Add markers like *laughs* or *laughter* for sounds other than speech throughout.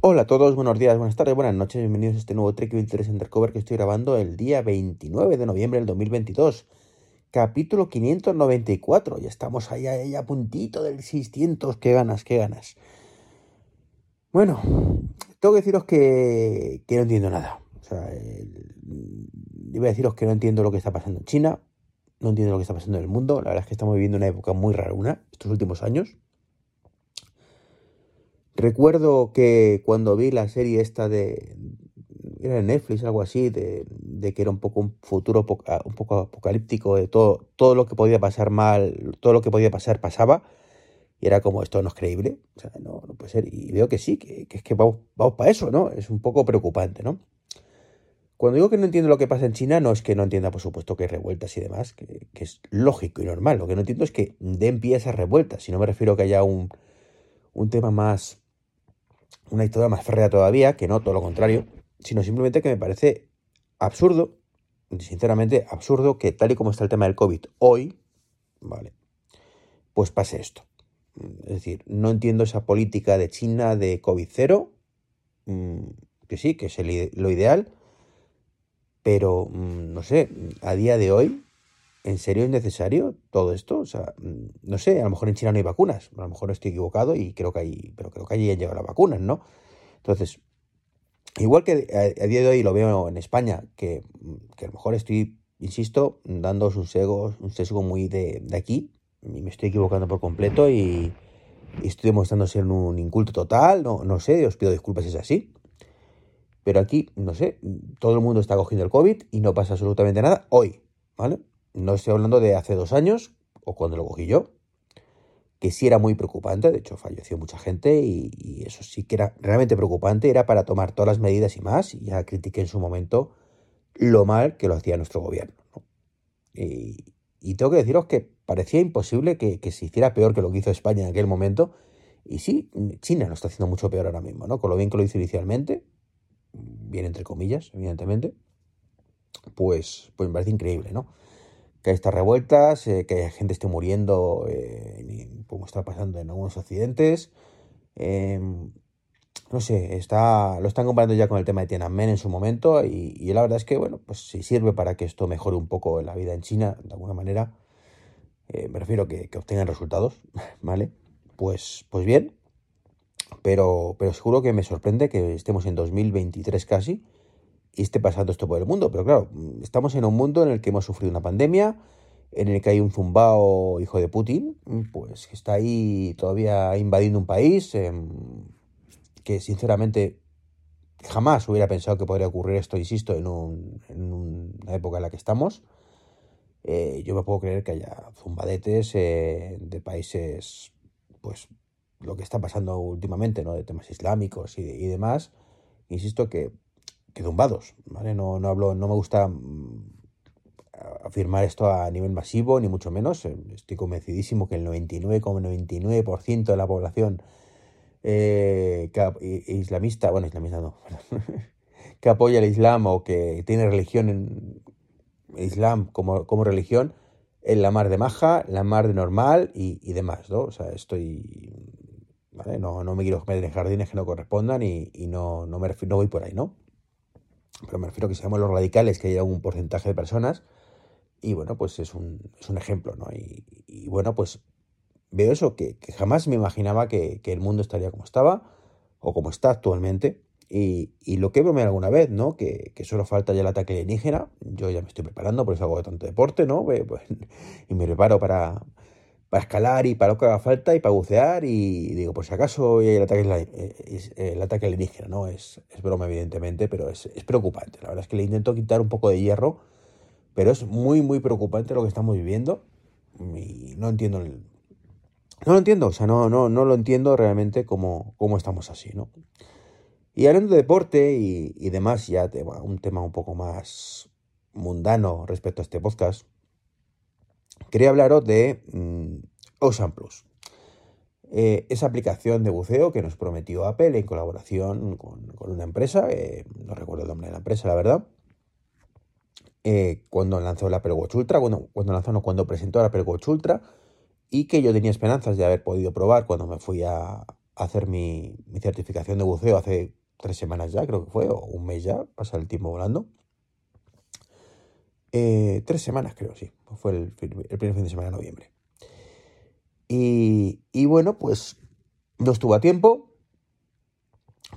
Hola a todos, buenos días, buenas tardes, buenas noches, bienvenidos a este nuevo Trek 23 Undercover que estoy grabando el día 29 de noviembre del 2022. Capítulo 594, ya estamos ahí, ahí a puntito del 600, qué ganas, qué ganas. Bueno, tengo que deciros que, que no entiendo nada. O sea, el, voy a deciros que no entiendo lo que está pasando en China, no entiendo lo que está pasando en el mundo. La verdad es que estamos viviendo una época muy rara, una, estos últimos años. Recuerdo que cuando vi la serie esta de. Era de Netflix, algo así, de, de que era un poco un futuro un poco apocalíptico, de todo, todo lo que podía pasar mal, todo lo que podía pasar pasaba. Y era como, esto no es creíble, o sea, no, puede ser. Y veo que sí, que, es que vamos, vamos para eso, ¿no? Es un poco preocupante, ¿no? Cuando digo que no entiendo lo que pasa en China, no es que no entienda, por supuesto, que hay revueltas y demás, que, que es lógico y normal. Lo que no entiendo es que den pie a esas revueltas. Si no me refiero a que haya un, un tema más, una historia más férrea todavía, que no todo lo contrario, sino simplemente que me parece absurdo, sinceramente absurdo, que tal y como está el tema del COVID hoy, ¿vale? Pues pase esto. Es decir, no entiendo esa política de China de COVID cero, mm, que sí, que es lo ideal, pero mm, no sé, a día de hoy, ¿en serio es necesario todo esto? O sea, mm, no sé, a lo mejor en China no hay vacunas, a lo mejor estoy equivocado y creo que hay, pero creo que allí han llegado las vacunas, ¿no? Entonces, igual que a, día de hoy lo veo en España, que, que a lo mejor estoy, insisto, dando un sesgo, un sesgo muy de, aquí, y me estoy equivocando por completo y, y estoy demostrando ser un inculto total, no, no sé, os pido disculpas si es así. Pero aquí, no sé, todo el mundo está cogiendo el COVID y no pasa absolutamente nada hoy, ¿vale? No estoy hablando de hace dos años o cuando lo cogí yo, que sí era muy preocupante, de hecho falleció mucha gente y, eso sí que era realmente preocupante, era para tomar todas las medidas y más, y ya critiqué en su momento lo mal que lo hacía nuestro gobierno. ¿no? Y, tengo que deciros que parecía imposible que, que, se hiciera peor que lo que hizo España en aquel momento, y sí, China lo está haciendo mucho peor ahora mismo, ¿no? Con lo bien que lo hizo inicialmente, bien entre comillas, evidentemente, pues, pues me parece increíble, ¿no? Que estas revueltas, eh, que gente esté muriendo, eh, como está pasando en algunos accidentes. Eh, no sé, está, lo están comparando ya con el tema de Tiananmen en su momento y, la verdad es que, bueno, pues si sirve para que esto mejore un poco la vida en China, de alguna manera, eh, me refiero que, que obtengan resultados, *laughs* ¿vale? Pues, pues bien, pero, pero seguro que me sorprende que estemos en 2023 casi y esté pasando esto por el mundo. Pero claro, estamos en un mundo en el que hemos sufrido una pandemia, en el que hay un zumbao hijo de Putin, pues que está ahí todavía invadiendo un país, eh, que sinceramente jamás hubiera pensado que podría ocurrir esto, insisto, en, un, en una época en la que estamos. Eh, yo me puedo creer que haya zumbadetes eh, de países pues lo que está pasando últimamente, ¿no? De temas islámicos y, demás, insisto que zumbados, ¿vale? No, no hablo, no me gusta afirmar esto a nivel masivo, ni mucho menos. Estoy convencidísimo que el 99,99% ,99 de la población eh, islamista, bueno, islamista no, *laughs* que apoya el Islam o que tiene religión en Islam como, como religión, en la mar de maja, la mar de normal y, demás, ¿no? O sea, estoy ¿vale? No, no me quiero meter en jardines que no correspondan y, no, no, me no voy por ahí, ¿no? Pero me refiero a que seamos los radicales, que haya un porcentaje de personas y bueno, pues es un, es un ejemplo, ¿no? Y, y, bueno, pues veo eso, que, que jamás me imaginaba que, que, el mundo estaría como estaba o como está actualmente. Y, y lo que veo alguna vez, ¿no? Que, que, solo falta ya el ataque alienígena. Yo ya me estoy preparando, por eso hago tanto deporte, ¿no? Pues, *laughs* y me preparo para, para escalar y para lo que haga falta y para bucear y digo, por si acaso el ataque, el ataque alienígena, ¿no? Es, es broma evidentemente, pero es, preocupante. La verdad es que le intento quitar un poco de hierro, pero es muy, muy preocupante lo que estamos viviendo y no entiendo el... No lo entiendo, o sea, no, no, no lo entiendo realmente cómo, cómo estamos así, ¿no? Y hablando de deporte y, y demás, ya un tema un poco más mundano respecto a este podcast, quería hablaros de mm, Ocean Plus. Eh, esa aplicación de buceo que nos prometió Apple en colaboración con, una empresa, no recuerdo el nombre de la empresa, la verdad, eh, cuando lanzó el Apple Watch Ultra, cuando, cuando lanzó, no, cuando presentó el Apple Watch Ultra, y que yo tenía esperanzas de haber podido probar cuando me fui a, hacer mi, certificación de buceo hace tres semanas ya, creo que fue, o un mes ya, pasa el tiempo volando. Eh, tres semanas creo, sí, fue el, primer fin de semana de noviembre. Y, y bueno, pues no estuvo a tiempo,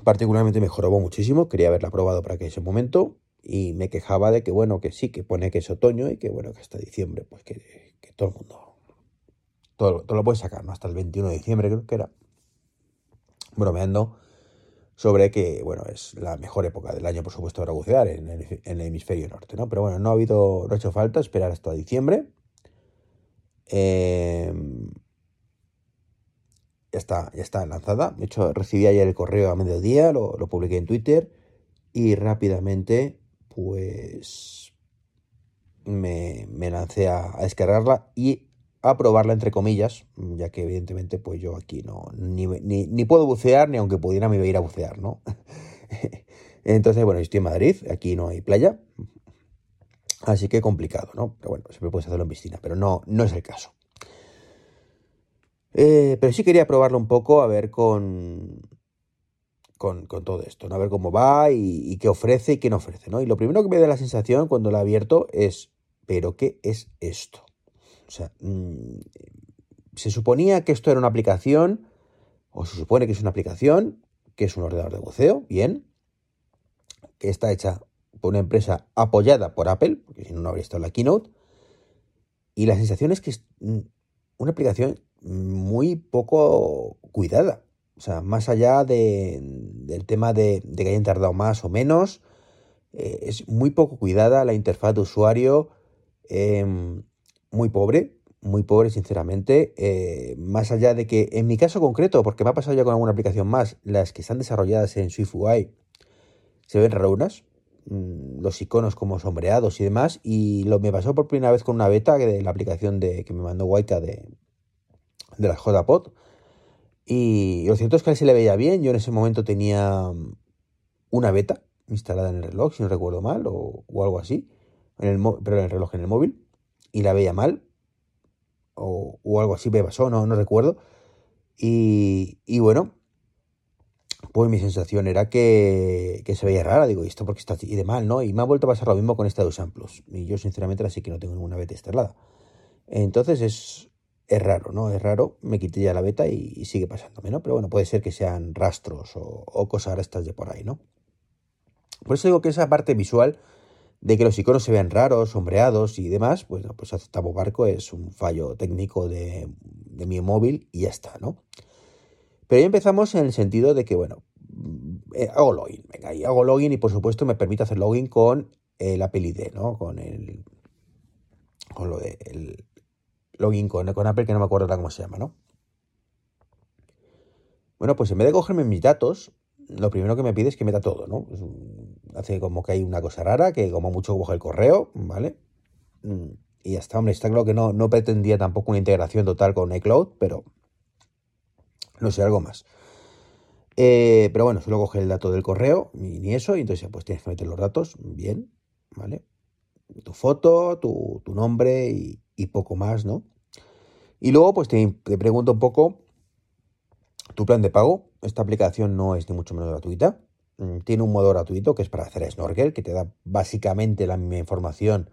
particularmente me jorobó muchísimo, quería haberla probado para que ese momento, y me quejaba de que, bueno, que sí, que pone que es otoño y que, bueno, que hasta diciembre, pues que, todo el mundo, todo, todo, lo puede sacar, ¿no? Hasta el 21 de diciembre creo que era, bromeando sobre que, bueno, es la mejor época del año, por supuesto, para bucear en el, hemisferio norte, ¿no? Pero bueno, no ha habido, no ha hecho falta esperar hasta diciembre. Em, ya está, ya está lanzada. De hecho, recibí ayer el correo a mediodía, lo, lo publiqué en Twitter y rápidamente pues me, lancé a, descargarla y a probarla entre comillas, ya que evidentemente pues yo aquí no ni, puedo bucear ni aunque pudiera me iba a ir a bucear, ¿no? *laughs* Entonces, bueno, estoy en Madrid, aquí no hay playa, así que complicado, ¿no? Pero bueno, siempre puedes hacerlo en piscina, pero no, no es el caso. Eh, pero sí quería probarlo un poco, a ver con, con, todo esto, ¿no? A ver cómo va y, qué ofrece y qué no ofrece, ¿no? Y lo primero que me da la sensación cuando he abierto es, ¿pero qué es esto? O sea, mm, se suponía que esto era una aplicación, o se supone que es una aplicación, que es un ordenador de buceo, bien, que está hecha por una empresa apoyada por Apple, porque si no, no habría estado en la keynote, y la sensación es que es mm, una aplicación muy poco cuidada. O sea, más allá del tema de, que hayan tardado más o menos, eh, es muy poco cuidada la interfaz de usuario, em, muy pobre, muy pobre sinceramente. Eh, más allá de que en mi caso concreto, porque me ha pasado ya con alguna aplicación más, las que están desarrolladas en SwiftUI se ven rarunas, mm, los iconos como sombreados y demás, y lo me pasó por primera vez con una beta de la aplicación de, que me mandó Waika de, de la JPod y lo cierto es que a él se le veía bien. Yo en ese momento tenía mm, una beta instalada en el reloj, si no recuerdo mal, o, algo así. En el, pero en el reloj, en el móvil. Y la veía mal. O, algo así me pasó, no, no recuerdo. Y, bueno, pues mi sensación era que, se veía rara. Digo, ¿y esto porque está así de mal, no? Y me ha vuelto a pasar lo mismo con esta de Usan Plus. Y yo, sinceramente, así que no tengo ninguna beta instalada. Entonces es, es raro, ¿no? Es raro, me quité ya la beta y, sigue pasándome, ¿no? Pero bueno, puede ser que sean rastros o, cosas estas de por ahí, ¿no? Por eso digo que esa parte visual de que los iconos se vean raros, sombreados y demás, pues, pues aceptamos barco, es un fallo técnico de, mi móvil y ya está, ¿no? Pero ya empezamos en el sentido de que, bueno, eh, hago login, venga, y hago login y por supuesto me permite hacer login con el Apple ID, ¿no? Con el, con lo de el, login con, Apple, que no me acuerdo cómo se llama, ¿no? Bueno, pues en vez de cogerme mis datos, lo primero que me pide es que meta todo, ¿no? hace como que hay una cosa rara, que como mucho coge el correo, ¿vale? Mm, y ya está, hombre, está claro que no, no pretendía tampoco una integración total con iCloud, pero no sé, algo más. Eh, pero bueno, solo coge el dato del correo, ni, eso, y entonces pues tienes que meter los datos, bien, ¿vale? Tu foto, tu, nombre y, y, poco más, ¿no? Y luego, pues te, pregunto un poco tu plan de pago. Esta aplicación no es ni mucho menos gratuita. Mm, tiene un modo gratuito que es para hacer snorkel, que te da básicamente la misma información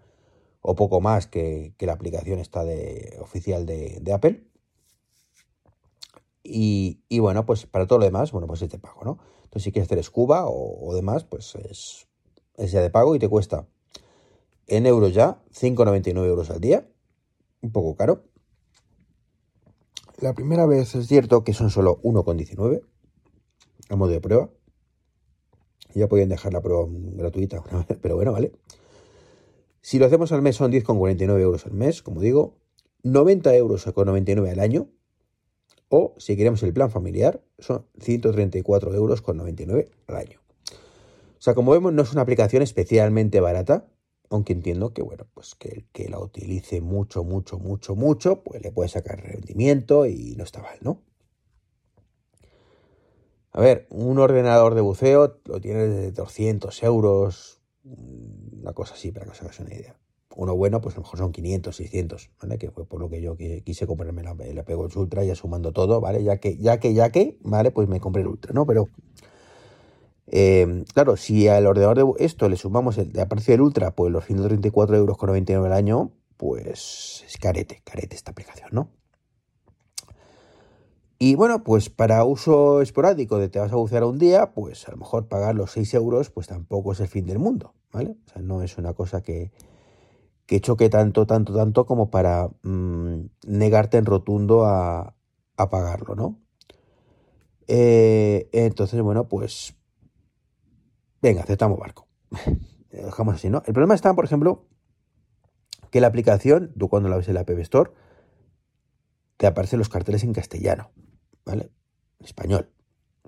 o poco más que, la aplicación está de, oficial de, Apple. Y, bueno, pues para todo lo demás, bueno, pues es de pago, ¿no? Entonces, si quieres hacer scuba o, demás, pues es, es, ya de pago y te cuesta en euros ya 5,99 euros al día. Un poco caro. La primera vez es cierto que son solo 1,19 a modo de prueba. Ya podían dejar la prueba gratuita, pero bueno, vale. Si lo hacemos al mes son 10,49 euros al mes, como digo, 90 euros con 99 al año. O si queremos el plan familiar, son 134 euros con 99 al año. O sea, como vemos, no es una aplicación especialmente barata, aunque entiendo que, bueno, pues que el que la utilice mucho, mucho, mucho, mucho, pues le puede sacar rendimiento y no está mal, ¿no? A ver, un ordenador de buceo lo tiene de 200 euros, una cosa así, para que os hagáis una idea. Uno bueno, pues a lo mejor son 500, 600, ¿vale? Que fue por lo que yo quise comprarme la, el Watch Ultra, ya sumando todo, ¿vale? Ya que, ya que, ya que, ¿vale? Pues me compré el Ultra, ¿no? Pero, eh, claro, si al ordenador de esto le sumamos el de precio del Ultra, pues los 134 euros con 99 al año, pues es carete, carete esta aplicación, ¿no? Y bueno, pues para uso esporádico de te vas a bucear un día, pues a lo mejor pagar los 6 euros, pues tampoco es el fin del mundo, ¿vale? O sea, no es una cosa que, que choque tanto, tanto, tanto como para mm, negarte en rotundo a, a pagarlo, ¿no? Eh, entonces, bueno, pues venga, aceptamos barco. *laughs* Dejamos así, ¿no? El problema está, por ejemplo, que la aplicación, tú cuando la ves en la App Store, te aparecen los carteles en castellano. ¿vale? En español,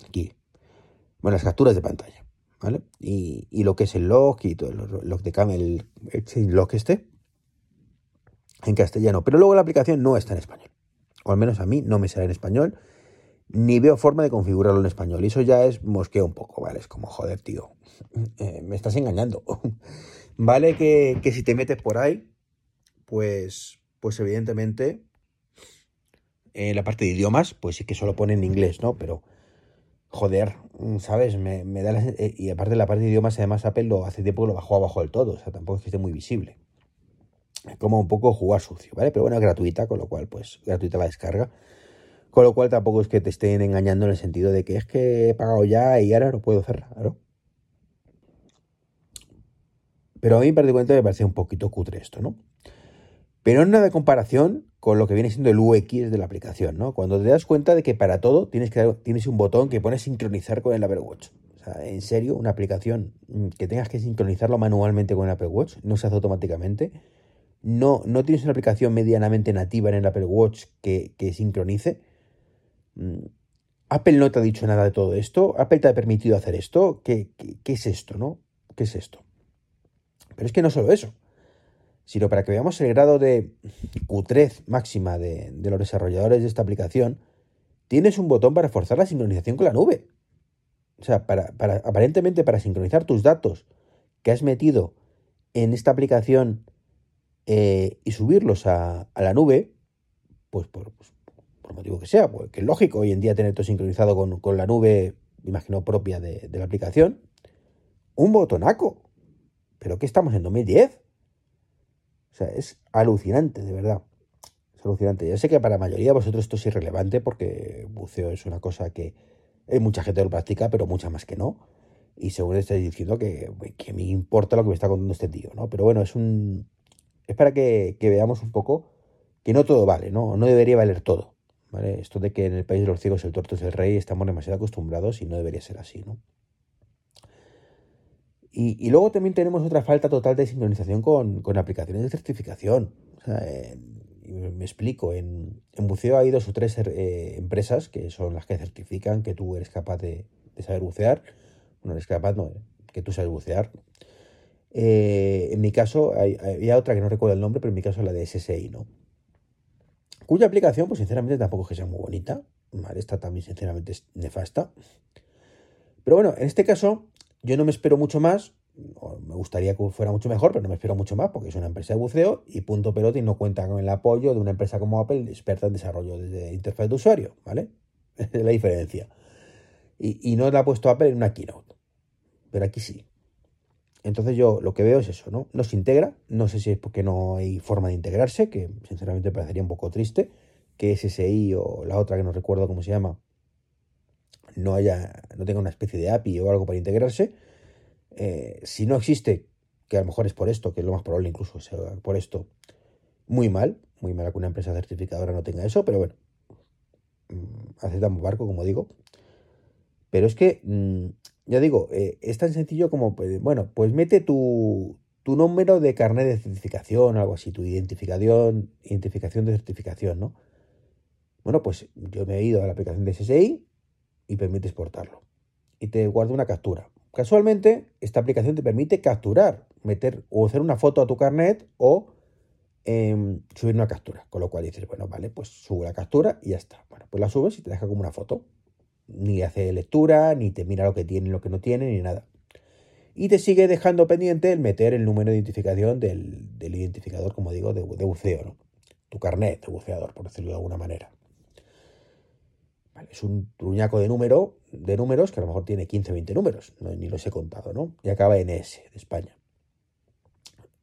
aquí. Bueno, las capturas de pantalla, ¿vale? Y, lo que es el log y todo el log de cam, el, log este, en castellano. Pero luego la aplicación no está en español. O al menos a mí no me sale en español. Ni veo forma de configurarlo en español. Y eso ya es mosqueo un poco, ¿vale? Es como, joder, tío. *laughs* Eh, me estás engañando. *laughs* vale que, que si te metes por ahí, pues, pues evidentemente en la parte de idiomas, pues sí que solo pone en inglés, ¿no? Pero, joder, ¿sabes? Me, da eh, y aparte la parte de idiomas, además Apple lo hace tiempo que lo bajó abajo del todo, o sea, tampoco es que esté muy visible. Es como un poco jugar sucio, ¿vale? Pero bueno, es gratuita, con lo cual, pues, gratuita la descarga. Con lo cual tampoco es que te estén engañando en el sentido de que es que he pagado ya y ahora no puedo cerrar, ¿no? Pero a mí particularmente me parece un poquito cutre esto, ¿no? Pero no nada de comparación con lo que viene siendo el UX de la aplicación, ¿no? Cuando te das cuenta de que para todo tienes, que, tienes un botón que pone sincronizar con el Apple Watch. O sea, en serio, una aplicación que tengas que sincronizarlo manualmente con el Apple Watch, no se hace automáticamente. No, no tienes una aplicación medianamente nativa en el Apple Watch que, sincronice. Mm, Apple no te ha dicho nada de todo esto. Apple te ha permitido hacer esto. ¿Qué, es esto, no? ¿Qué es esto? Pero es que no solo eso sino para que veamos el grado de cutrez máxima de, los desarrolladores de esta aplicación, tienes un botón para forzar la sincronización con la nube. O sea, aparentemente para sincronizar tus datos que has metido en esta aplicación eh, y subirlos a, la nube, pues por, pues, por, motivo que sea, porque es lógico hoy en día tener todo sincronizado con, la nube, imagino, propia de, la aplicación, un botonaco. ¿Pero qué estamos en 2010? O sea, es alucinante, de verdad. Es alucinante. Ya sé que para la mayoría de vosotros esto es irrelevante porque buceo es una cosa que hay mucha gente que lo practica, pero mucha más que no. Y según estáis diciendo que, que me importa lo que me está contando este tío, ¿no? Pero bueno, es un. Es para que, veamos un poco que no todo vale, ¿no? No debería valer todo. ¿Vale? Esto de que en el país de los ciegos el tuerto es el rey, estamos demasiado acostumbrados y no debería ser así, ¿no? Y, luego también tenemos otra falta total de sincronización con, aplicaciones de certificación. me explico, en, buceo hay dos o tres eh, empresas que son las que certifican que tú eres capaz de, saber bucear. Bueno, eres capaz, no, que tú sabes bucear. Eh, en mi caso, había otra que no recuerdo el nombre, pero en mi caso la de SSI, ¿no? Cuya aplicación, pues sinceramente tampoco es que sea muy bonita. esta también sinceramente es nefasta. Pero bueno, en este caso yo no me espero mucho más, me gustaría que fuera mucho mejor, pero no me espero mucho más porque es una empresa de buceo y Punto Pelote no cuenta con el apoyo de una empresa como Apple, experta en desarrollo de interfaz de usuario, ¿vale? *laughs* es la diferencia. Y, no la ha puesto Apple en una keynote, pero aquí sí. Entonces yo lo que veo es eso, ¿no? No se integra, no sé si es porque no hay forma de integrarse, que sinceramente me parecería un poco triste, que SSI o la otra que no recuerdo cómo se llama, no haya, no tenga una especie de API o algo para integrarse. Eh, si no existe, que a lo mejor es por esto, que es lo más probable incluso sea por esto, muy mal, muy mal que una empresa certificadora no tenga eso, pero bueno, mm, aceptamos barco, como digo. Pero es que, mm, ya digo, eh, es tan sencillo como, pues, bueno, pues mete tu, tu número de carnet de certificación, algo así, tu identificación, identificación de certificación, ¿no? Bueno, pues yo me he ido a la aplicación de SSI, y permite exportarlo. Y te guarda una captura. Casualmente, esta aplicación te permite capturar, meter o hacer una foto a tu carnet o em, subir una captura. Con lo cual dices, bueno, vale, pues sube la captura y ya está. Bueno, pues la subes y te deja como una foto. Ni hace lectura, ni te mira lo que tiene, lo que no tiene, ni nada. y te sigue dejando pendiente el meter el número de identificación del, identificador, como digo, de, buceo, ¿no? tu carnet de buceador, por decirlo de alguna manera. es un truñaco de número, de números que a lo mejor tiene 15 o 20 números, ni los he contado, ¿no? Y acaba en S, de España.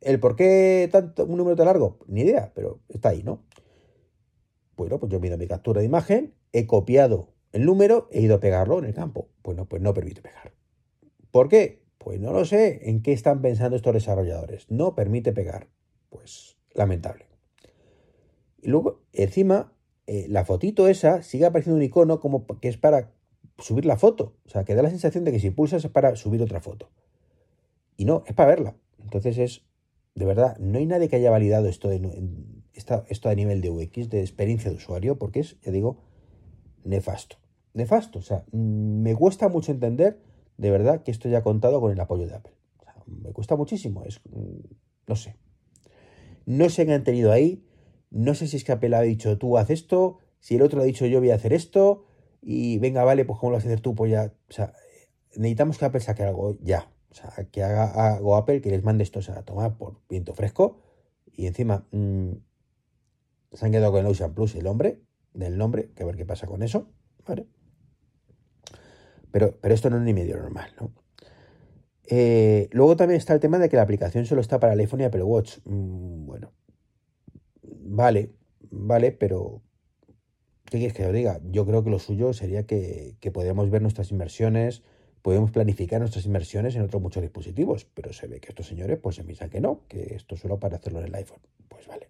¿El por qué tanto, un número tan largo? Ni idea, pero está ahí, ¿no? Bueno, pues yo mido mi captura de imagen, he copiado el número, he ido a pegarlo en el campo. Bueno, pues no permite pegar. ¿Por qué? Pues no lo sé. ¿En qué están pensando estos desarrolladores? No permite pegar. Pues lamentable. Y luego, encima, eh, la fotito esa sigue apareciendo un icono como que es para subir la foto. O sea, que da la sensación de que si pulsas es para subir otra foto. Y no, es para verla. Entonces es, de verdad, no hay nadie que haya validado esto, esto a nivel de UX, de experiencia de usuario, porque es, ya digo, nefasto. Nefasto. O sea, mm, me cuesta mucho entender de verdad que esto ya ha contado con el apoyo de Apple. me cuesta muchísimo, es, mm, no sé. No qué han tenido ahí, no sé si es que Apple ha dicho tú haz esto, si el otro ha dicho yo voy a hacer esto, y venga, vale, pues cómo lo vas a hacer tú, pues ya, o sea, necesitamos que Apple saque algo ya. O sea, que haga algo Apple, que les mande esto a tomar por viento fresco, y encima mm, se han quedado con el Ocean Plus el hombre, del nombre, que a ver qué pasa con eso, ¿vale? Pero, pero esto no es ni medio normal, ¿no? Eh, luego también está el tema de que la aplicación solo está para el iPhone y Apple Watch. Mm, bueno, vale, vale, pero ¿qué quieres que os diga? Yo creo que lo suyo sería que, que ver nuestras inversiones, podemos planificar nuestras inversiones en otros muchos dispositivos, pero se ve que estos señores pues se piensan que no, que esto es solo para hacerlo en el iPhone. Pues vale.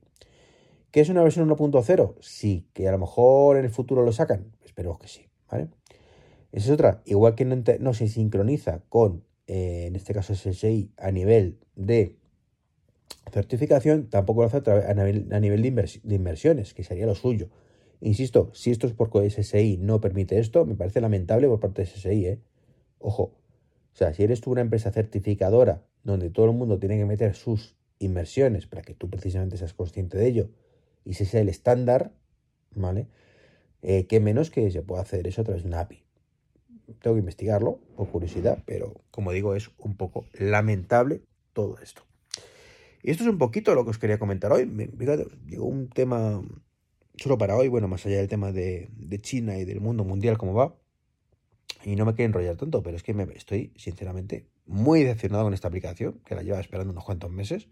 ¿Qué es una versión 1.0? Sí, que a lo mejor en el futuro lo sacan. Esperemos que sí, ¿vale? Esa es otra. Igual que no, se sincroniza con, eh, en este caso SSI, a nivel de certificación, tampoco lo hace a, nivel, a nivel de, inversiones, que sería lo suyo. Insisto, si esto es porque SSI no permite esto, me parece lamentable por parte de SSI, ¿eh? Ojo, o sea, si eres tú una empresa certificadora donde todo el mundo tiene que meter sus inversiones para que tú precisamente seas consciente de ello y ese sea el estándar, ¿vale? Eh, ¿Qué menos que se pueda hacer eso a través de una API? tengo que investigarlo por curiosidad, pero como digo, es un poco lamentable todo esto. Y esto es un poquito lo que os quería comentar hoy. Fíjate, llegó un tema solo para hoy, bueno, más allá del tema de, China y del mundo mundial, cómo va. Y no me quiero enrollar tanto, pero es que me estoy, sinceramente, muy decepcionado con esta aplicación, que la lleva esperando unos cuantos meses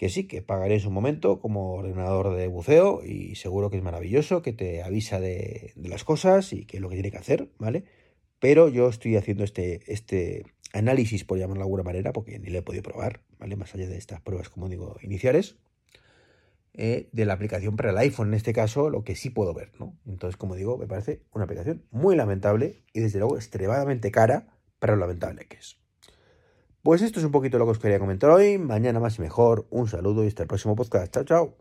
que sí, que pagaré en su momento como ordenador de buceo y seguro que es maravilloso, que te avisa de, las cosas y que es lo que tiene que hacer, ¿vale? Pero yo estoy haciendo este, este análisis, por llamarlo de alguna manera, porque ni le he podido probar, ¿vale? Más allá de estas pruebas, como digo, iniciales, eh, de la aplicación para el iPhone, en este caso, lo que sí puedo ver, ¿no? Entonces, como digo, me parece una aplicación muy lamentable y desde luego extremadamente cara para lo lamentable que es. Pues esto es un poquito lo que os quería comentar hoy. Mañana más y mejor. Un saludo y hasta el próximo podcast. Chao, chao.